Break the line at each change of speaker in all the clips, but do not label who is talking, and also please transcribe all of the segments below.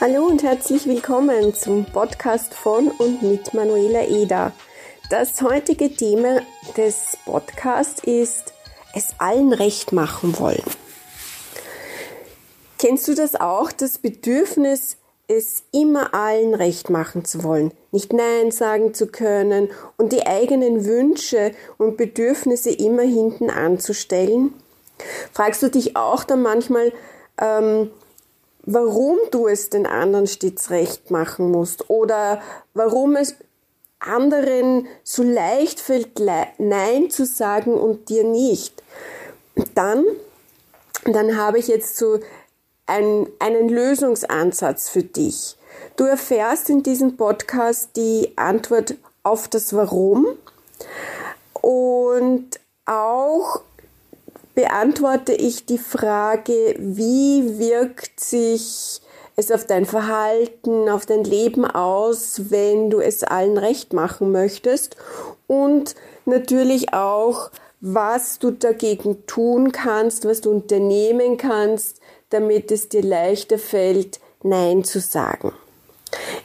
Hallo und herzlich willkommen zum Podcast von und mit Manuela Eder. Das heutige Thema des Podcasts ist es allen recht machen wollen. Kennst du das auch, das Bedürfnis, es immer allen recht machen zu wollen, nicht Nein sagen zu können und die eigenen Wünsche und Bedürfnisse immer hinten anzustellen? Fragst du dich auch dann manchmal, ähm, warum du es den anderen stets recht machen musst oder warum es anderen so leicht fällt, Nein zu sagen und dir nicht. Dann, dann habe ich jetzt so einen, einen Lösungsansatz für dich. Du erfährst in diesem Podcast die Antwort auf das Warum und auch beantworte ich die Frage, wie wirkt sich es auf dein Verhalten, auf dein Leben aus, wenn du es allen recht machen möchtest und natürlich auch, was du dagegen tun kannst, was du unternehmen kannst, damit es dir leichter fällt, Nein zu sagen.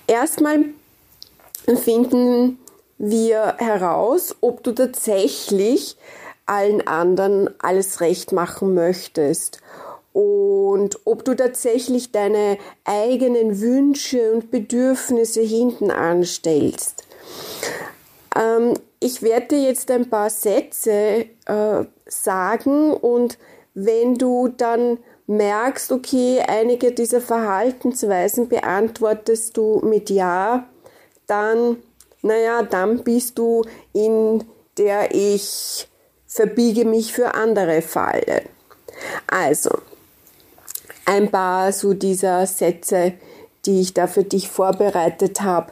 Erstmal finden wir heraus, ob du tatsächlich allen anderen alles recht machen möchtest und ob du tatsächlich deine eigenen Wünsche und Bedürfnisse hinten anstellst. Ähm, ich werde dir jetzt ein paar Sätze äh, sagen und wenn du dann merkst, okay, einige dieser Verhaltensweisen beantwortest du mit Ja, dann, naja, dann bist du in der ich verbiege mich für andere Falle. Also, ein paar so dieser Sätze, die ich da für dich vorbereitet habe.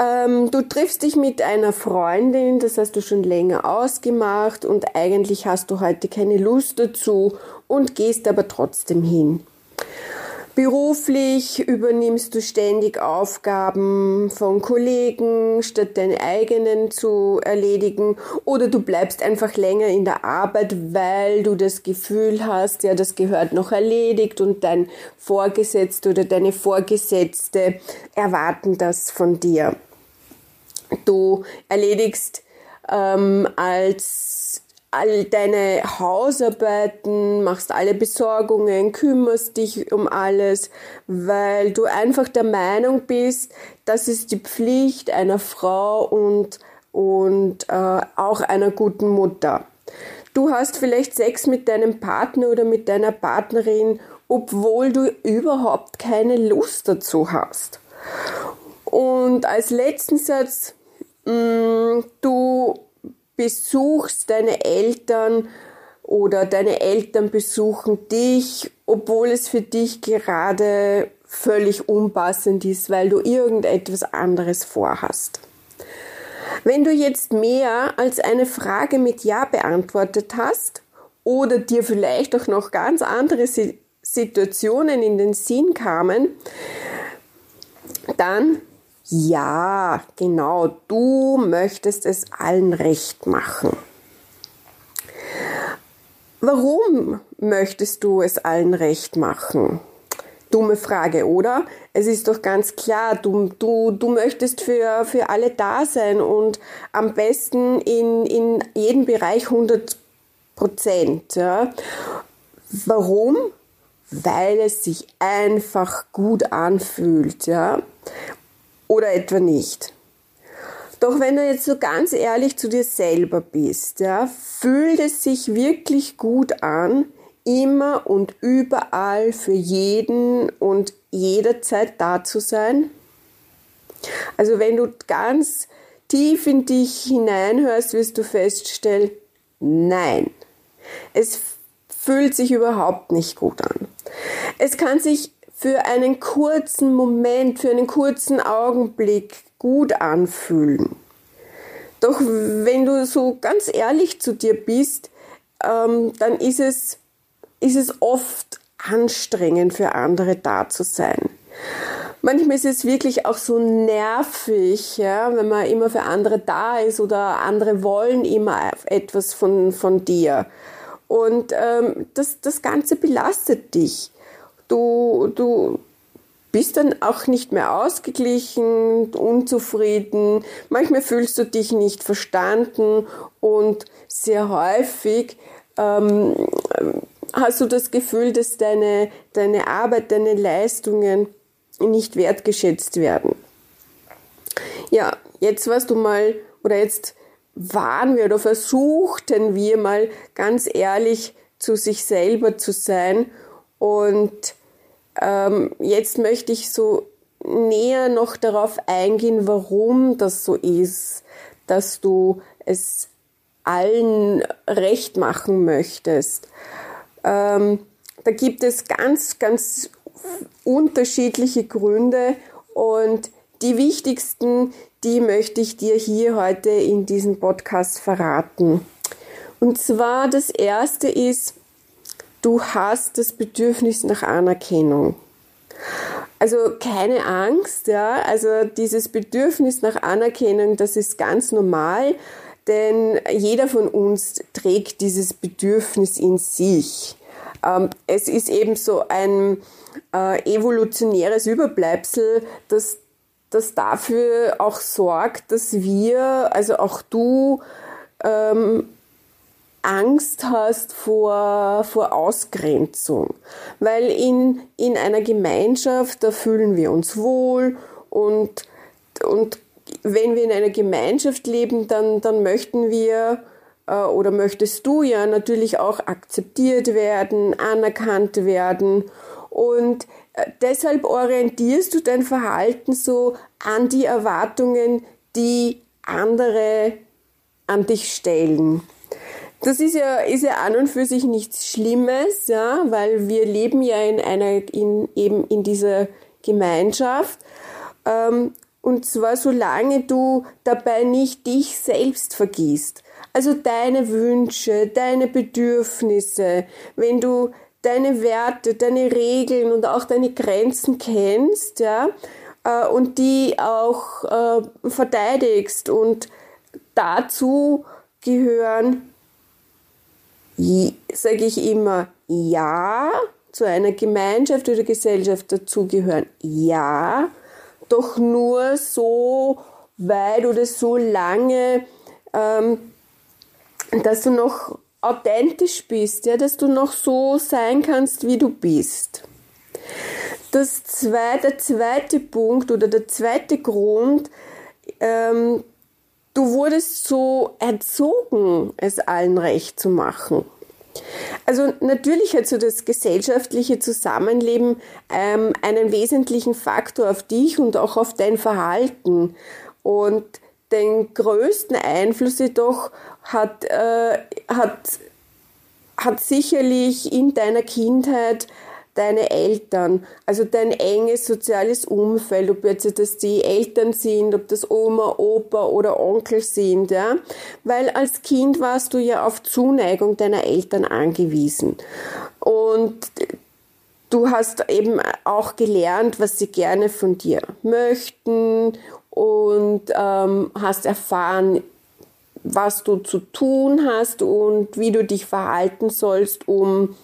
Ähm, du triffst dich mit einer Freundin, das hast du schon länger ausgemacht und eigentlich hast du heute keine Lust dazu und gehst aber trotzdem hin. Beruflich übernimmst du ständig Aufgaben von Kollegen, statt deine eigenen zu erledigen. Oder du bleibst einfach länger in der Arbeit, weil du das Gefühl hast, ja, das gehört noch erledigt und dein Vorgesetzter oder deine Vorgesetzte erwarten das von dir. Du erledigst ähm, als all deine Hausarbeiten, machst alle Besorgungen, kümmerst dich um alles, weil du einfach der Meinung bist, das ist die Pflicht einer Frau und, und äh, auch einer guten Mutter. Du hast vielleicht Sex mit deinem Partner oder mit deiner Partnerin, obwohl du überhaupt keine Lust dazu hast. Und als letzten Satz, mh, mm, du besuchst deine Eltern oder deine Eltern besuchen dich, obwohl es für dich gerade völlig unpassend ist, weil du irgendetwas anderes vorhast. Wenn du jetzt mehr als eine Frage mit Ja beantwortet hast oder dir vielleicht auch noch ganz andere Situationen in den Sinn kamen, dann ja, genau, du möchtest es allen recht machen. Warum möchtest du es allen recht machen? Dumme Frage, oder? Es ist doch ganz klar, du, du, du möchtest für, für alle da sein und am besten in, in jedem Bereich 100 Prozent. Ja. Warum? Weil es sich einfach gut anfühlt. Ja oder etwa nicht. Doch wenn du jetzt so ganz ehrlich zu dir selber bist, ja, fühlt es sich wirklich gut an, immer und überall für jeden und jederzeit da zu sein? Also wenn du ganz tief in dich hineinhörst, wirst du feststellen, nein, es fühlt sich überhaupt nicht gut an. Es kann sich für einen kurzen Moment, für einen kurzen Augenblick gut anfühlen. Doch wenn du so ganz ehrlich zu dir bist, ähm, dann ist es, ist es oft anstrengend für andere da zu sein. Manchmal ist es wirklich auch so nervig, ja, wenn man immer für andere da ist oder andere wollen immer etwas von, von dir. Und ähm, das, das Ganze belastet dich. Du, du, bist dann auch nicht mehr ausgeglichen, unzufrieden, manchmal fühlst du dich nicht verstanden und sehr häufig ähm, hast du das Gefühl, dass deine, deine Arbeit, deine Leistungen nicht wertgeschätzt werden. Ja, jetzt warst du mal, oder jetzt waren wir oder versuchten wir mal ganz ehrlich zu sich selber zu sein und ähm, jetzt möchte ich so näher noch darauf eingehen, warum das so ist, dass du es allen recht machen möchtest. Ähm, da gibt es ganz, ganz unterschiedliche Gründe und die wichtigsten, die möchte ich dir hier heute in diesem Podcast verraten. Und zwar das erste ist, du hast das Bedürfnis nach Anerkennung. Also keine Angst, ja, also dieses Bedürfnis nach Anerkennung, das ist ganz normal, denn jeder von uns trägt dieses Bedürfnis in sich. Ähm, es ist eben so ein äh, evolutionäres Überbleibsel, das, das dafür auch sorgt, dass wir, also auch du, ähm, Angst hast vor, vor Ausgrenzung. Weil in, in einer Gemeinschaft, da fühlen wir uns wohl und, und wenn wir in einer Gemeinschaft leben, dann, dann möchten wir äh, oder möchtest du ja natürlich auch akzeptiert werden, anerkannt werden und äh, deshalb orientierst du dein Verhalten so an die Erwartungen, die andere an dich stellen. Das ist ja, ist ja an und für sich nichts Schlimmes, ja, weil wir leben ja in einer, in, eben in dieser Gemeinschaft. Ähm, und zwar solange du dabei nicht dich selbst vergisst. Also deine Wünsche, deine Bedürfnisse, wenn du deine Werte, deine Regeln und auch deine Grenzen kennst, ja, äh, und die auch äh, verteidigst und dazu gehören sage ich immer ja, zu einer Gemeinschaft oder Gesellschaft dazugehören, ja, doch nur so weit oder so lange, ähm, dass du noch authentisch bist, ja, dass du noch so sein kannst, wie du bist. Das zweite, der zweite Punkt oder der zweite Grund, ähm, du wurdest so erzogen, es allen recht zu machen. Also natürlich hat so das gesellschaftliche Zusammenleben ähm, einen wesentlichen Faktor auf dich und auch auf dein Verhalten. Und den größten Einfluss jedoch hat, äh, hat, hat sicherlich in deiner Kindheit deine Eltern, also dein enges soziales Umfeld, ob jetzt das die Eltern sind, ob das Oma, Opa oder Onkel sind, ja, weil als Kind warst du ja auf Zuneigung deiner Eltern angewiesen. Und du hast eben auch gelernt, was sie gerne von dir möchten und ähm, hast erfahren, was du zu tun hast und wie du dich verhalten sollst, um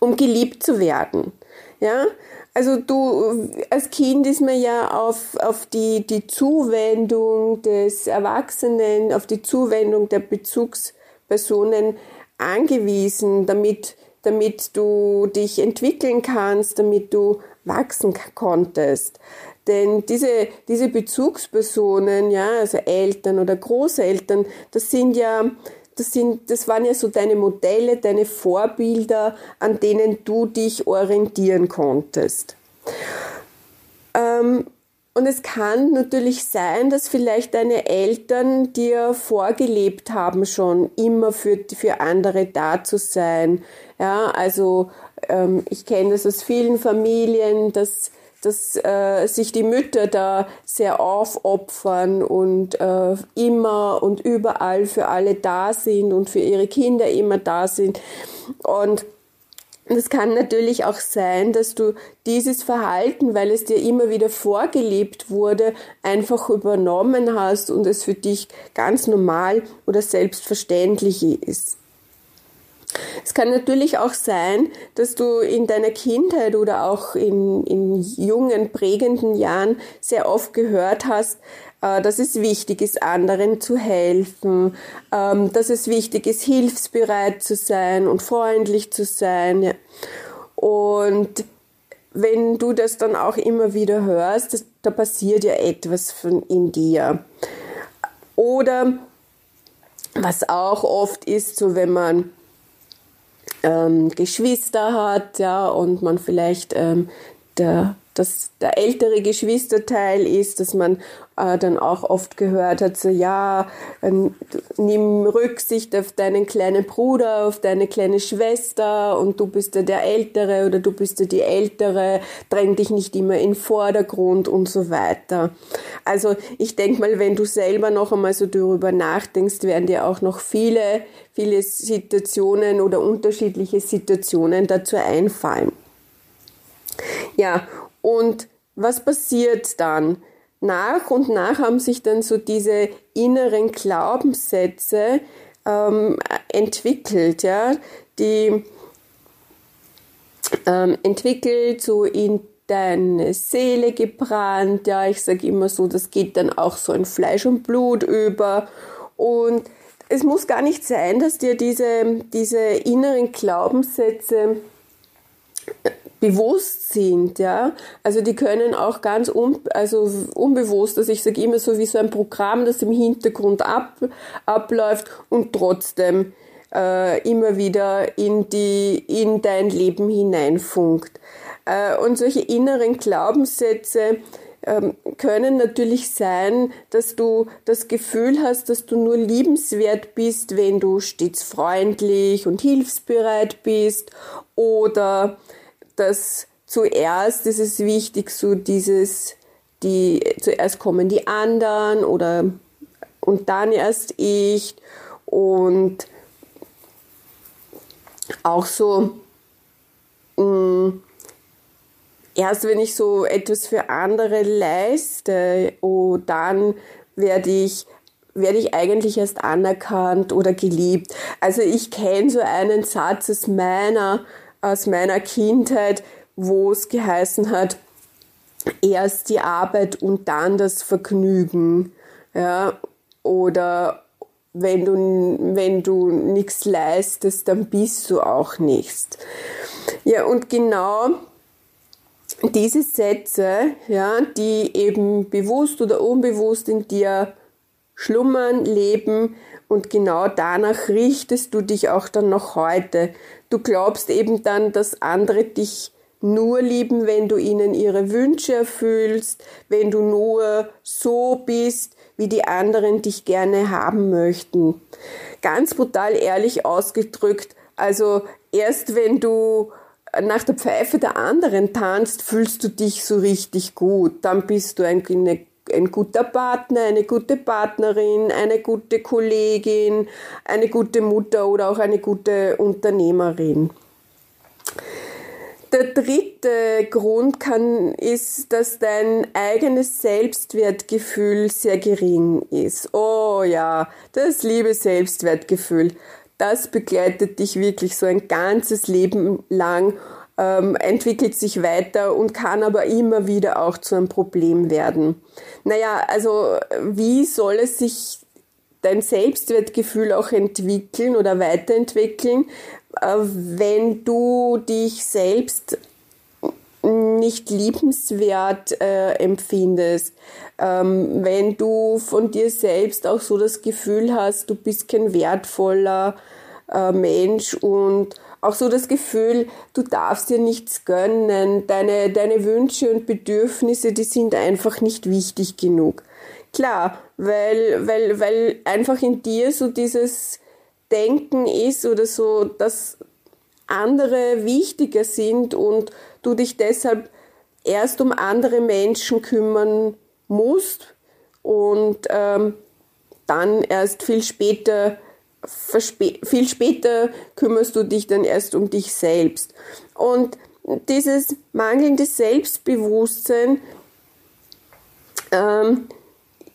um geliebt zu werden. Ja, also du, als Kind ist man ja auf, auf die, die Zuwendung des Erwachsenen, auf die Zuwendung der Bezugspersonen angewiesen, damit, damit du dich entwickeln kannst, damit du wachsen konntest. Denn diese, diese Bezugspersonen, ja, also Eltern oder Großeltern, das sind ja, das, sind, das waren ja so deine Modelle, deine Vorbilder, an denen du dich orientieren konntest. Ähm, und es kann natürlich sein, dass vielleicht deine Eltern dir vorgelebt haben, schon immer für, für andere da zu sein. Ja, also ähm, ich kenne das aus vielen Familien, dass dass äh, sich die Mütter da sehr aufopfern und äh, immer und überall für alle da sind und für ihre Kinder immer da sind. Und es kann natürlich auch sein, dass du dieses Verhalten, weil es dir immer wieder vorgelebt wurde, einfach übernommen hast und es für dich ganz normal oder selbstverständlich ist. Es kann natürlich auch sein, dass du in deiner Kindheit oder auch in, in jungen, prägenden Jahren sehr oft gehört hast, äh, dass es wichtig ist, anderen zu helfen, ähm, dass es wichtig ist, hilfsbereit zu sein und freundlich zu sein. Und wenn du das dann auch immer wieder hörst, das, da passiert ja etwas von in dir. Oder was auch oft ist, so wenn man ähm, Geschwister hat, ja, und man vielleicht ähm, der dass der ältere Geschwisterteil ist, dass man äh, dann auch oft gehört hat, so ja, äh, nimm Rücksicht auf deinen kleinen Bruder, auf deine kleine Schwester und du bist ja der Ältere oder du bist ja die Ältere, dräng dich nicht immer in den Vordergrund und so weiter. Also ich denke mal, wenn du selber noch einmal so darüber nachdenkst, werden dir auch noch viele, viele Situationen oder unterschiedliche Situationen dazu einfallen. Ja, und was passiert dann? Nach und nach haben sich dann so diese inneren Glaubenssätze ähm, entwickelt, ja, die ähm, entwickelt so in deine Seele gebrannt, ja, ich sage immer so, das geht dann auch so in Fleisch und Blut über und es muss gar nicht sein, dass dir diese, diese inneren Glaubenssätze bewusst sind, ja. Also die können auch ganz un, also unbewusst, also ich sage immer so wie so ein Programm, das im Hintergrund ab, abläuft und trotzdem äh, immer wieder in die in dein Leben hineinfunkt. Äh, und solche inneren Glaubenssätze ähm, können natürlich sein, dass du das Gefühl hast, dass du nur liebenswert bist, wenn du stets freundlich und hilfsbereit bist oder dass zuerst ist es wichtig, so dieses, die, zuerst kommen die anderen oder und dann erst ich und auch so mh, mm, erst wenn ich so etwas für andere leiste, oh, dann werde ich werde ich eigentlich erst anerkannt oder geliebt. Also ich kenne so einen Satz aus meiner aus meiner Kindheit, wo es geheißen hat, erst die Arbeit und dann das Vergnügen. Ja, oder wenn du, wenn du nichts leistest, dann bist du auch nichts. Ja, und genau diese Sätze, ja, die eben bewusst oder unbewusst in dir schlummern, leben und genau danach richtest du dich auch dann noch heute. Du glaubst eben dann, dass andere dich nur lieben, wenn du ihnen ihre Wünsche erfüllst, wenn du nur so bist, wie die anderen dich gerne haben möchten. Ganz brutal ehrlich ausgedrückt, also erst wenn du nach der Pfeife der anderen tanzt, fühlst du dich so richtig gut. Dann bist du eine ein guter Partner, eine gute Partnerin, eine gute Kollegin, eine gute Mutter oder auch eine gute Unternehmerin. Der dritte Grund kann, ist, dass dein eigenes Selbstwertgefühl sehr gering ist. Oh ja, das liebe Selbstwertgefühl, das begleitet dich wirklich so ein ganzes Leben lang ähm, entwickelt sich weiter und kann aber immer wieder auch zu einem Problem werden. Naja, also wie soll es sich dein Selbstwertgefühl auch entwickeln oder weiterentwickeln, äh, wenn du dich selbst nicht liebenswert äh, empfindest, ähm, wenn du von dir selbst auch so das Gefühl hast, du bist kein wertvoller äh, Mensch und auch so das Gefühl, du darfst dir nichts gönnen, deine, deine Wünsche und Bedürfnisse, die sind einfach nicht wichtig genug. Klar, weil, weil, weil einfach in dir so dieses Denken ist oder so, dass andere wichtiger sind und du dich deshalb erst um andere Menschen kümmern musst und ähm, dann erst viel später viel später kümmerst du dich dann erst um dich selbst. Und dieses mangelnde Selbstbewusstsein ähm,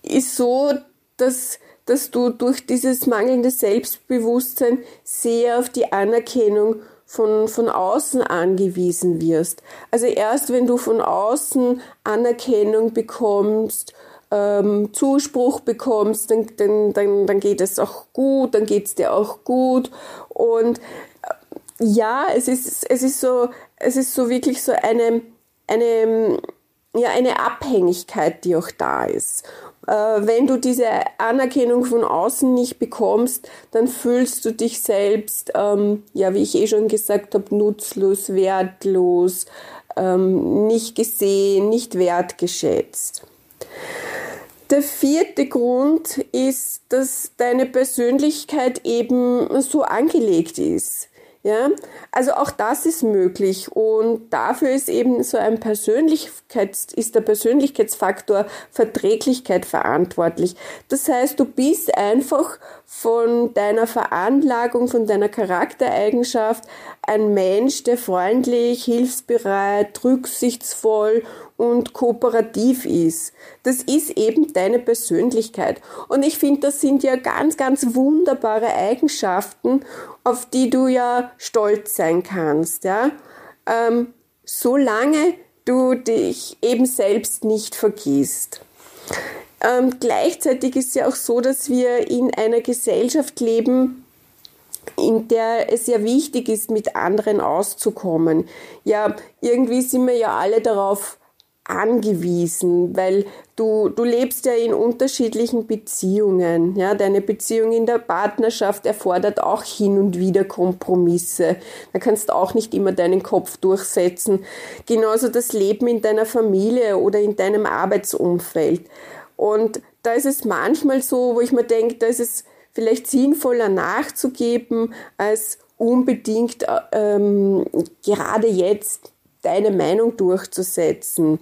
ist so, dass dass du durch dieses mangelnde Selbstbewusstsein sehr auf die Anerkennung von, von außen angewiesen wirst. Also erst wenn du von außen Anerkennung bekommst, ähm, Zuspruch bekommst, dann, dann, dann, dann geht es auch gut, dann geht es dir auch gut. Und äh, ja, es ist, es ist so, es ist so wirklich so eine, eine, ja, eine Abhängigkeit, die auch da ist. Äh, wenn du diese Anerkennung von außen nicht bekommst, dann fühlst du dich selbst, ähm, ja, wie ich eh schon gesagt habe, nutzlos, wertlos, ähm, nicht gesehen, nicht wertgeschätzt. Der vierte Grund ist, dass deine Persönlichkeit eben so angelegt ist. Ja, also auch das ist möglich und dafür ist eben so ein Persönlichkeits, ist der Persönlichkeitsfaktor Verträglichkeit verantwortlich. Das heißt, du bist einfach von deiner Veranlagung, von deiner Charaktereigenschaft ein Mensch, der freundlich, hilfsbereit, rücksichtsvoll und kooperativ ist. Das ist eben deine Persönlichkeit. Und ich finde, das sind ja ganz, ganz wunderbare Eigenschaften, auf die du ja stolz sein kannst, ja. Ähm, solange du dich eben selbst nicht vergisst. Ähm, gleichzeitig ist es ja auch so, dass wir in einer Gesellschaft leben, in der es ja wichtig ist, mit anderen auszukommen. Ja, irgendwie sind wir ja alle darauf angewiesen, weil du, du lebst ja in unterschiedlichen Beziehungen. Ja, deine Beziehung in der Partnerschaft erfordert auch hin und wieder Kompromisse. Da kannst du auch nicht immer deinen Kopf durchsetzen. Genauso das Leben in deiner Familie oder in deinem Arbeitsumfeld. Und da ist es manchmal so, wo ich mir denke, da ist es vielleicht sinnvoller nachzugeben, als unbedingt ähm, gerade jetzt deine Meinung durchzusetzen.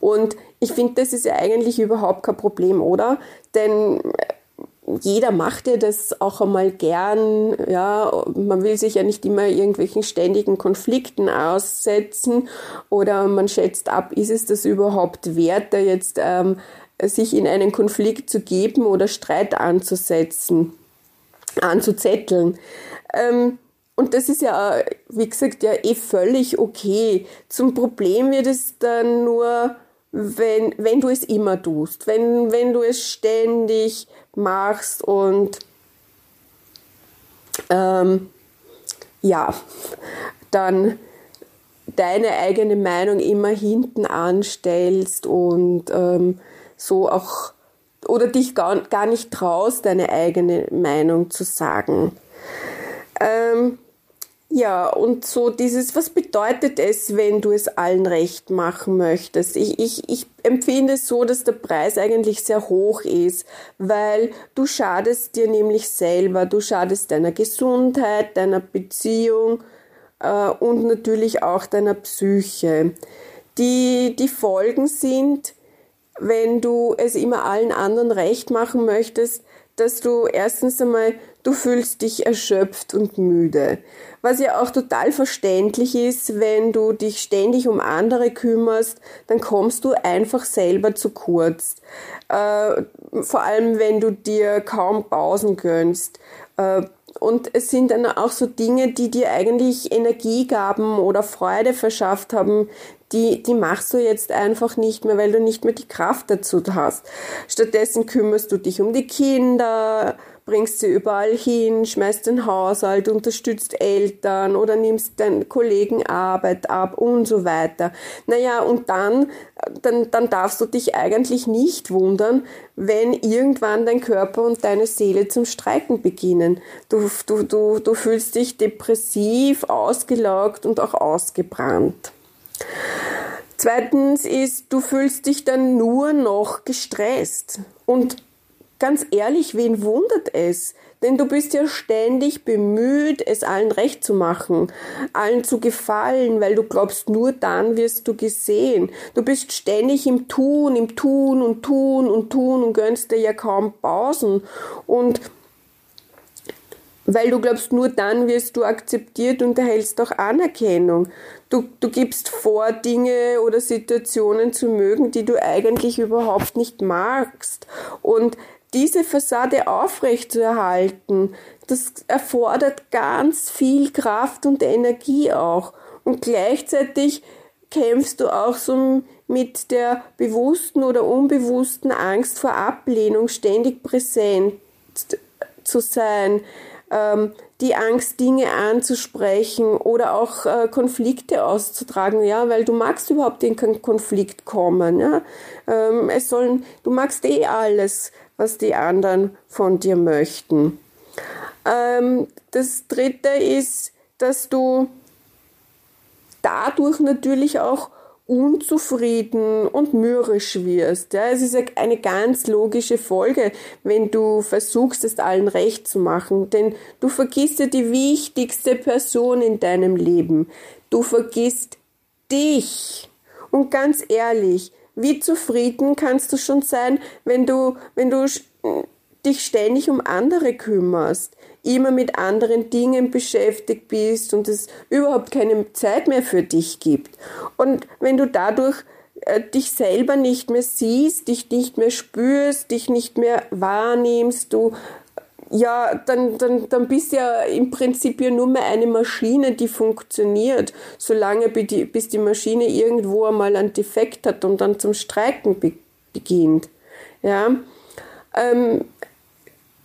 Und ich finde, das ist ja eigentlich überhaupt kein Problem, oder? Denn jeder macht ja das auch einmal gern, ja, man will sich ja nicht immer irgendwelchen ständigen Konflikten aussetzen oder man schätzt ab, ist es das überhaupt wert, da jetzt ähm, sich in einen Konflikt zu geben oder Streit anzusetzen, anzuzetteln. Ähm, und das ist ja, wie gesagt, ja eh völlig okay. Zum Problem wird es dann nur, wenn, wenn du es immer tust, wenn, wenn du es ständig machst und ähm, ja, dann deine eigene Meinung immer hinten anstellst und ähm, so auch oder dich gar, gar nicht traust, deine eigene Meinung zu sagen. Ähm, ja, und so dieses, was bedeutet es, wenn du es allen recht machen möchtest? Ich, ich, ich empfinde es so, dass der Preis eigentlich sehr hoch ist, weil du schadest dir nämlich selber, du schadest deiner Gesundheit, deiner Beziehung äh, und natürlich auch deiner Psyche. Die, die Folgen sind, wenn du es immer allen anderen recht machen möchtest, dass du erstens einmal, du fühlst dich erschöpft und müde. Was ja auch total verständlich ist, wenn du dich ständig um andere kümmerst, dann kommst du einfach selber zu kurz. Äh, vor allem, wenn du dir kaum Pausen gönnst. Äh, und es sind dann auch so Dinge, die dir eigentlich Energie gaben oder Freude verschafft haben, die, die machst du jetzt einfach nicht mehr, weil du nicht mehr die Kraft dazu hast. Stattdessen kümmerst du dich um die Kinder, bringst sie überall hin, schmeißt den Haushalt, unterstützt Eltern oder nimmst deinen Kollegen Arbeit ab und so weiter. Naja, und dann, dann, dann darfst du dich eigentlich nicht wundern, wenn irgendwann dein Körper und deine Seele zum Streiken beginnen. Du, du, du, du fühlst dich depressiv, ausgelaugt und auch ausgebrannt. Zweitens ist, du fühlst dich dann nur noch gestresst. Und ganz ehrlich, wen wundert es? Denn du bist ja ständig bemüht, es allen recht zu machen, allen zu gefallen, weil du glaubst, nur dann wirst du gesehen. Du bist ständig im Tun, im Tun und Tun und Tun und gönnst dir ja kaum Pausen. Und weil du glaubst, nur dann wirst du akzeptiert und erhältst auch Anerkennung. Du, du gibst vor, Dinge oder Situationen zu mögen, die du eigentlich überhaupt nicht magst. Und diese Fassade aufrechtzuerhalten, das erfordert ganz viel Kraft und Energie auch. Und gleichzeitig kämpfst du auch so mit der bewussten oder unbewussten Angst vor Ablehnung ständig präsent zu sein, ähm, die Angst, Dinge anzusprechen oder auch äh, Konflikte auszutragen, ja, weil du magst überhaupt in keinen Konflikt kommen, ja. Ähm, es sollen, du magst eh alles, was die anderen von dir möchten. Ähm, das dritte ist, dass du dadurch natürlich auch unzufrieden und mürrisch wirst. Ja, es ist eine ganz logische Folge, wenn du versuchst, es allen recht zu machen, denn du vergisst ja die wichtigste Person in deinem Leben. Du vergisst dich. Und ganz ehrlich, wie zufrieden kannst du schon sein, wenn du, wenn du dich ständig um andere kümmerst? immer mit anderen Dingen beschäftigt bist und es überhaupt keine Zeit mehr für dich gibt. Und wenn du dadurch äh, dich selber nicht mehr siehst, dich nicht mehr spürst, dich nicht mehr wahrnimmst, du ja, dann, dann, dann bist du ja im Prinzip ja nur mehr eine Maschine, die funktioniert, solange bis die Maschine irgendwo einmal einen Defekt hat und dann zum Streiken beginnt. Ja, ähm,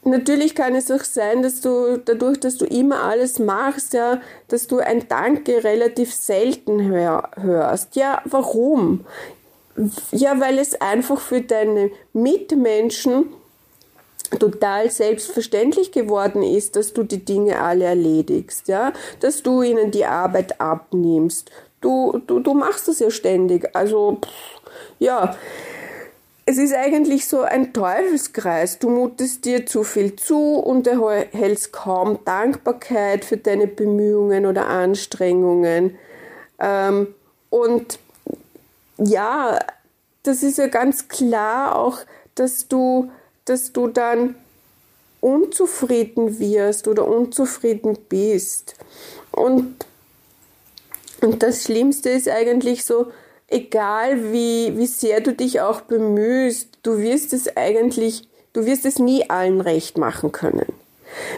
Natürlich kann es auch sein, dass du dadurch, dass du immer alles machst, ja, dass du ein Danke relativ selten hör, hörst. Ja, warum? Ja, weil es einfach für deine Mitmenschen total selbstverständlich geworden ist, dass du die Dinge alle erledigst, ja, dass du ihnen die Arbeit abnimmst. Du, du, du machst das ja ständig. Also, pff, ja, es ist eigentlich so ein Teufelskreis. Du mutest dir zu viel zu und erhältst kaum Dankbarkeit für deine Bemühungen oder Anstrengungen. Ähm, und ja, das ist ja ganz klar auch, dass du, dass du dann unzufrieden wirst oder unzufrieden bist. Und, und das Schlimmste ist eigentlich so, egal wie, wie sehr du dich auch bemühst, du wirst es eigentlich, du wirst es nie allen recht machen können.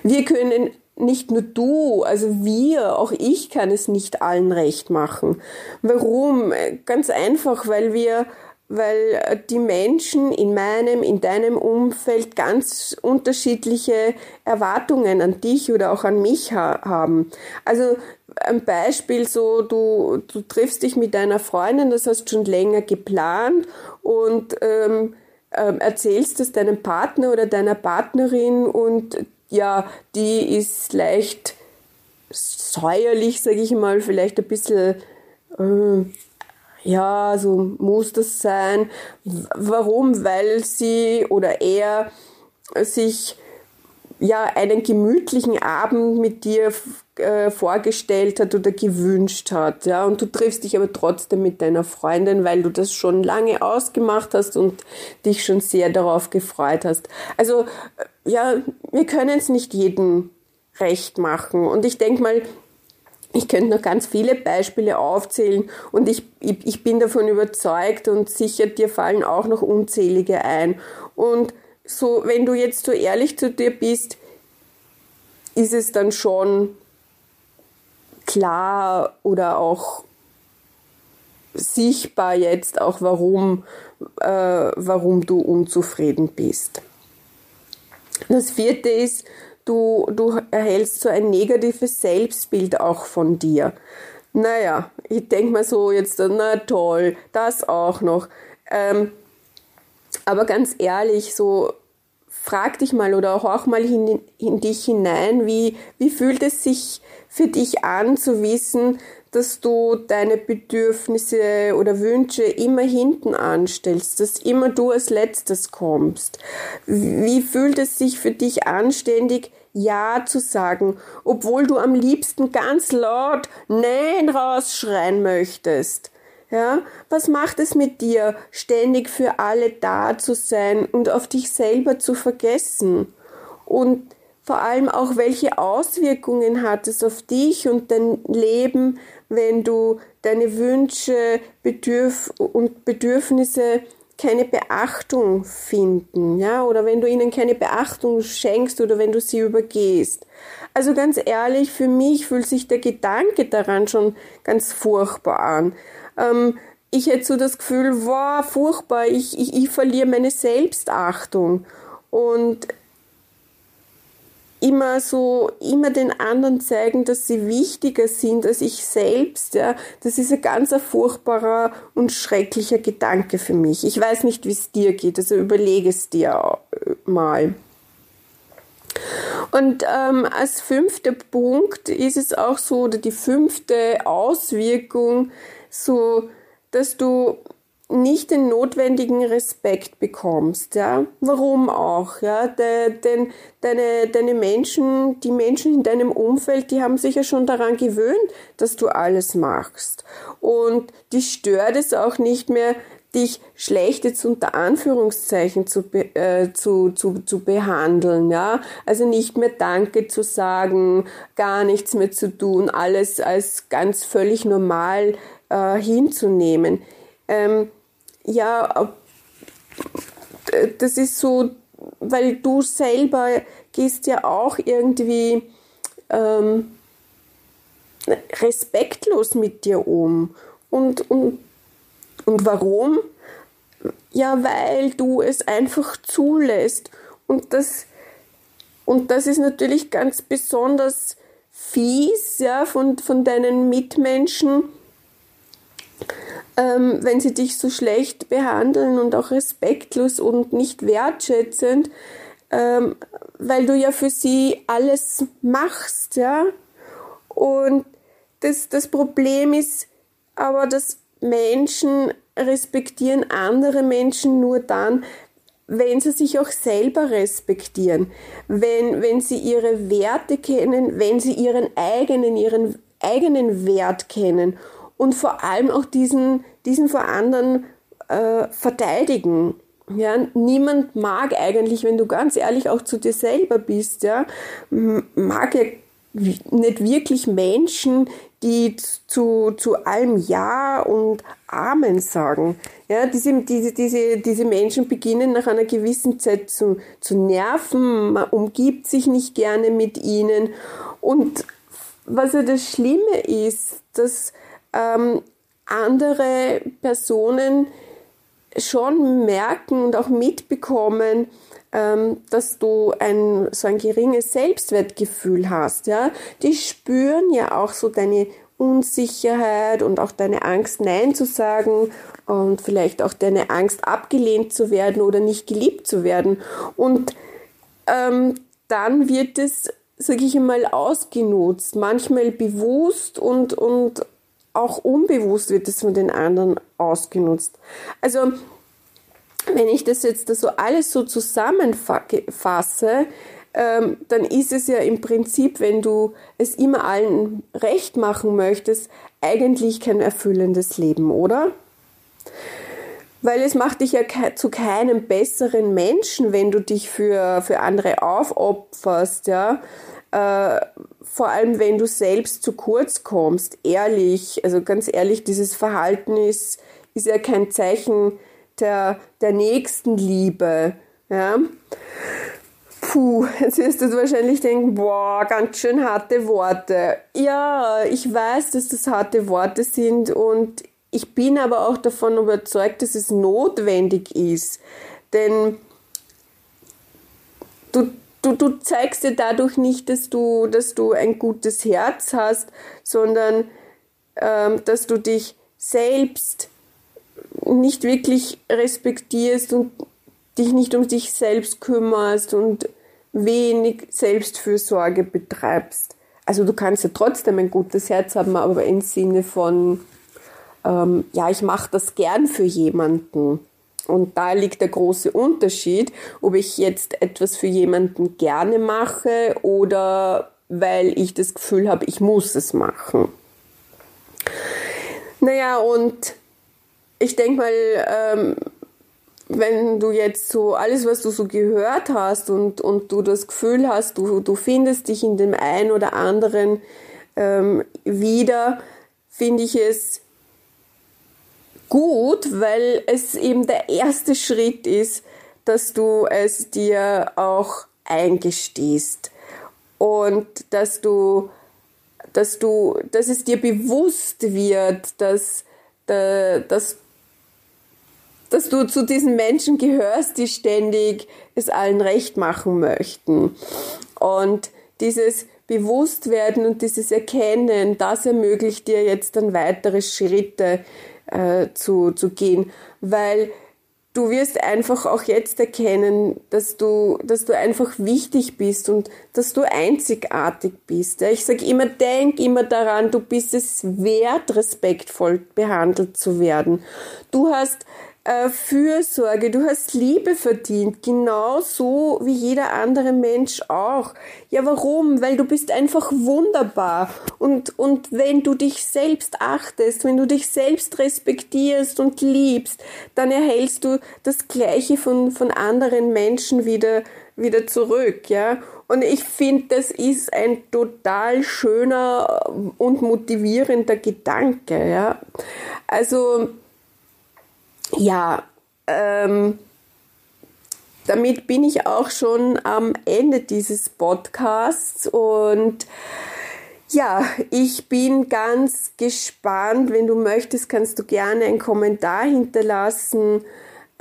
Wir können nicht nur du, also wir, auch ich kann es nicht allen recht machen. Warum? Ganz einfach, weil wir weil die Menschen in meinem, in deinem Umfeld ganz unterschiedliche Erwartungen an dich oder auch an mich ha haben. Also ein Beispiel so, du, du triffst dich mit deiner Freundin, das hast du schon länger geplant und ähm, ähm, erzählst es deinem Partner oder deiner Partnerin und ja, die ist leicht säuerlich, sage ich mal, vielleicht ein bisschen, äh, ja, so muss das sein. Warum? Weil sie oder er sich ja einen gemütlichen Abend mit dir äh, vorgestellt hat oder gewünscht hat, ja, und du triffst dich aber trotzdem mit deiner Freundin, weil du das schon lange ausgemacht hast und dich schon sehr darauf gefreut hast. Also äh, ja, wir können es nicht jedem recht machen. Und ich denke mal, ich könnte noch ganz viele Beispiele aufzählen und ich, ich, ich bin davon überzeugt und sicher dir fallen auch noch unzählige ein. Und so, wenn du jetzt so ehrlich zu dir bist, ist es dann schon klar oder auch sichtbar jetzt auch, warum, äh, warum du unzufrieden bist. Das vierte ist, du, du erhältst so ein negatives Selbstbild auch von dir. Naja, ich denke mal so jetzt, na toll, das auch noch. Ähm, aber ganz ehrlich, so frag dich mal oder auch mal in, in dich hinein, wie, wie fühlt es sich für dich an zu wissen, dass du deine Bedürfnisse oder Wünsche immer hinten anstellst, dass immer du als letztes kommst. Wie fühlt es sich für dich anständig, Ja zu sagen, obwohl du am liebsten ganz laut Nein rausschreien möchtest? Ja, was macht es mit dir, ständig für alle da zu sein und auf dich selber zu vergessen? Und vor allem auch, welche Auswirkungen hat es auf dich und dein Leben, wenn du deine Wünsche Bedürf und Bedürfnisse keine Beachtung finden, ja, oder wenn du ihnen keine Beachtung schenkst oder wenn du sie übergehst. Also ganz ehrlich, für mich fühlt sich der Gedanke daran schon ganz furchtbar an. Ähm, ich hätte so das Gefühl, wow, furchtbar, ich, ich, ich verliere meine Selbstachtung. Und immer so, immer den anderen zeigen, dass sie wichtiger sind als ich selbst, ja, das ist ein ganz furchtbarer und schrecklicher Gedanke für mich. Ich weiß nicht, wie es dir geht, also überlege es dir äh, mal. Und ähm, als fünfter Punkt ist es auch so, oder die fünfte Auswirkung, so, dass du nicht den notwendigen Respekt bekommst, ja. Warum auch, ja? denn deine, deine Menschen, die Menschen in deinem Umfeld, die haben sich ja schon daran gewöhnt, dass du alles machst. Und die stört es auch nicht mehr, dich schlecht jetzt unter Anführungszeichen zu, äh, zu, zu, zu behandeln, ja. Also nicht mehr Danke zu sagen, gar nichts mehr zu tun, alles als ganz völlig normal äh, hinzunehmen. Ähm, ja, das ist so, weil du selber gehst ja auch irgendwie ähm, respektlos mit dir um. Und, und, und warum? Ja, weil du es einfach zulässt. Und das, und das ist natürlich ganz besonders fies ja, von, von deinen Mitmenschen, ähm, wenn sie dich so schlecht behandeln und auch respektlos und nicht wertschätzend, ähm, weil du ja für sie alles machst, ja. Und das, das Problem ist aber, dass Menschen respektieren andere Menschen nur dann, wenn sie sich auch selber respektieren, wenn, wenn sie ihre Werte kennen, wenn sie ihren eigenen, ihren eigenen Wert kennen und vor allem auch diesen, diesen vor anderen äh, verteidigen. Ja, niemand mag eigentlich, wenn du ganz ehrlich auch zu dir selber bist, ja, mag ja nicht wirklich Menschen, die zu, zu allem Ja und Amen sagen. Ja, diese, diese, diese, diese Menschen beginnen nach einer gewissen Zeit zu, zu nerven, man umgibt sich nicht gerne mit ihnen. Und was ja das Schlimme ist, dass ähm, andere Personen schon merken und auch mitbekommen, ähm, dass du ein so ein geringes Selbstwertgefühl hast, ja. Die spüren ja auch so deine Unsicherheit und auch deine Angst, Nein zu sagen und vielleicht auch deine Angst, abgelehnt zu werden oder nicht geliebt zu werden. Und ähm, dann wird es, sage ich einmal, ausgenutzt, manchmal bewusst und, und auch unbewusst wird es von den anderen ausgenutzt. Also, wenn ich das jetzt so alles so zusammenfasse, ähm, dann ist es ja im Prinzip, wenn du es immer allen recht machen möchtest, eigentlich kein erfüllendes Leben, oder? Weil es macht dich ja zu keinem besseren Menschen, wenn du dich für, für andere aufopferst, ja. Äh, vor allem wenn du selbst zu kurz kommst, ehrlich, also ganz ehrlich, dieses Verhalten ist, ist ja kein Zeichen der, der Nächstenliebe. Ja? Puh, jetzt wirst du wahrscheinlich denken, boah, ganz schön harte Worte. Ja, ich weiß, dass das harte Worte sind und ich bin aber auch davon überzeugt, dass es notwendig ist. Denn du, du, du zeigst dir dadurch nicht, dass du, dass du ein gutes Herz hast, sondern ähm, dass du dich selbst nicht wirklich respektierst und dich nicht um dich selbst kümmerst und wenig Selbstfürsorge betreibst. Also du kannst ja trotzdem ein gutes Herz haben, aber im Sinne von, ähm, ja, ich mache das gern für jemanden. Und da liegt der große Unterschied, ob ich jetzt etwas für jemanden gerne mache oder weil ich das Gefühl habe, ich muss es machen. Naja, und ich denke mal, ähm, wenn du jetzt so alles, was du so gehört hast und, und du das Gefühl hast, du, du findest dich in dem einen oder anderen ähm, wieder, finde ich es gut, weil es eben der erste Schritt ist, dass du es dir auch eingestehst und dass du, dass du, dass es dir bewusst wird, dass, dass, dass du zu diesen Menschen gehörst, die ständig es allen recht machen möchten. Und dieses Bewusstwerden und dieses Erkennen, das ermöglicht dir jetzt dann weitere Schritte äh, zu, zu gehen, weil du wirst einfach auch jetzt erkennen, dass du, dass du einfach wichtig bist und dass du einzigartig bist. Ich sage immer, denk immer daran, du bist es wert, respektvoll behandelt zu werden. Du hast äh, Fürsorge, du hast Liebe verdient, genauso wie jeder andere Mensch auch. Ja, warum? Weil du bist einfach wunderbar. Und, und wenn du dich selbst achtest, wenn du dich selbst respektierst und liebst, dann erhältst du das Gleiche von, von anderen Menschen wieder, wieder zurück, ja. Und ich finde, das ist ein total schöner und motivierender Gedanke, ja. Also, ja, ähm, damit bin ich auch schon am Ende dieses Podcasts und ja, ich bin ganz gespannt. Wenn du möchtest, kannst du gerne einen Kommentar hinterlassen,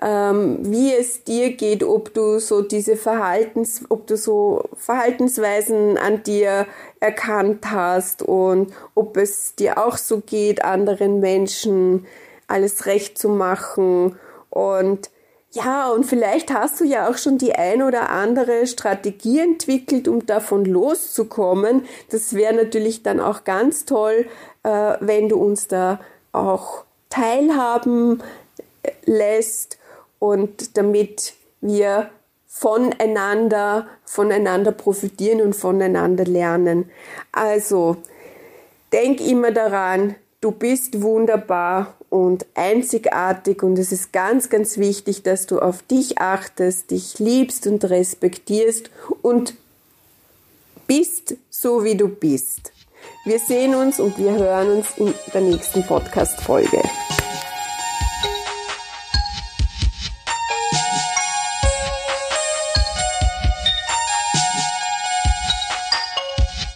ähm, wie es dir geht, ob du so diese Verhaltens, ob du so Verhaltensweisen an dir erkannt hast und ob es dir auch so geht, anderen Menschen alles recht zu machen und ja, und vielleicht hast du ja auch schon die ein oder andere Strategie entwickelt, um davon loszukommen. Das wäre natürlich dann auch ganz toll, äh, wenn du uns da auch teilhaben lässt und damit wir voneinander, voneinander profitieren und voneinander lernen. Also, denk immer daran, du bist wunderbar und einzigartig und es ist ganz, ganz wichtig, dass du auf dich achtest, dich liebst und respektierst und bist so, wie du bist. Wir sehen uns und wir hören uns in der nächsten Podcast-Folge.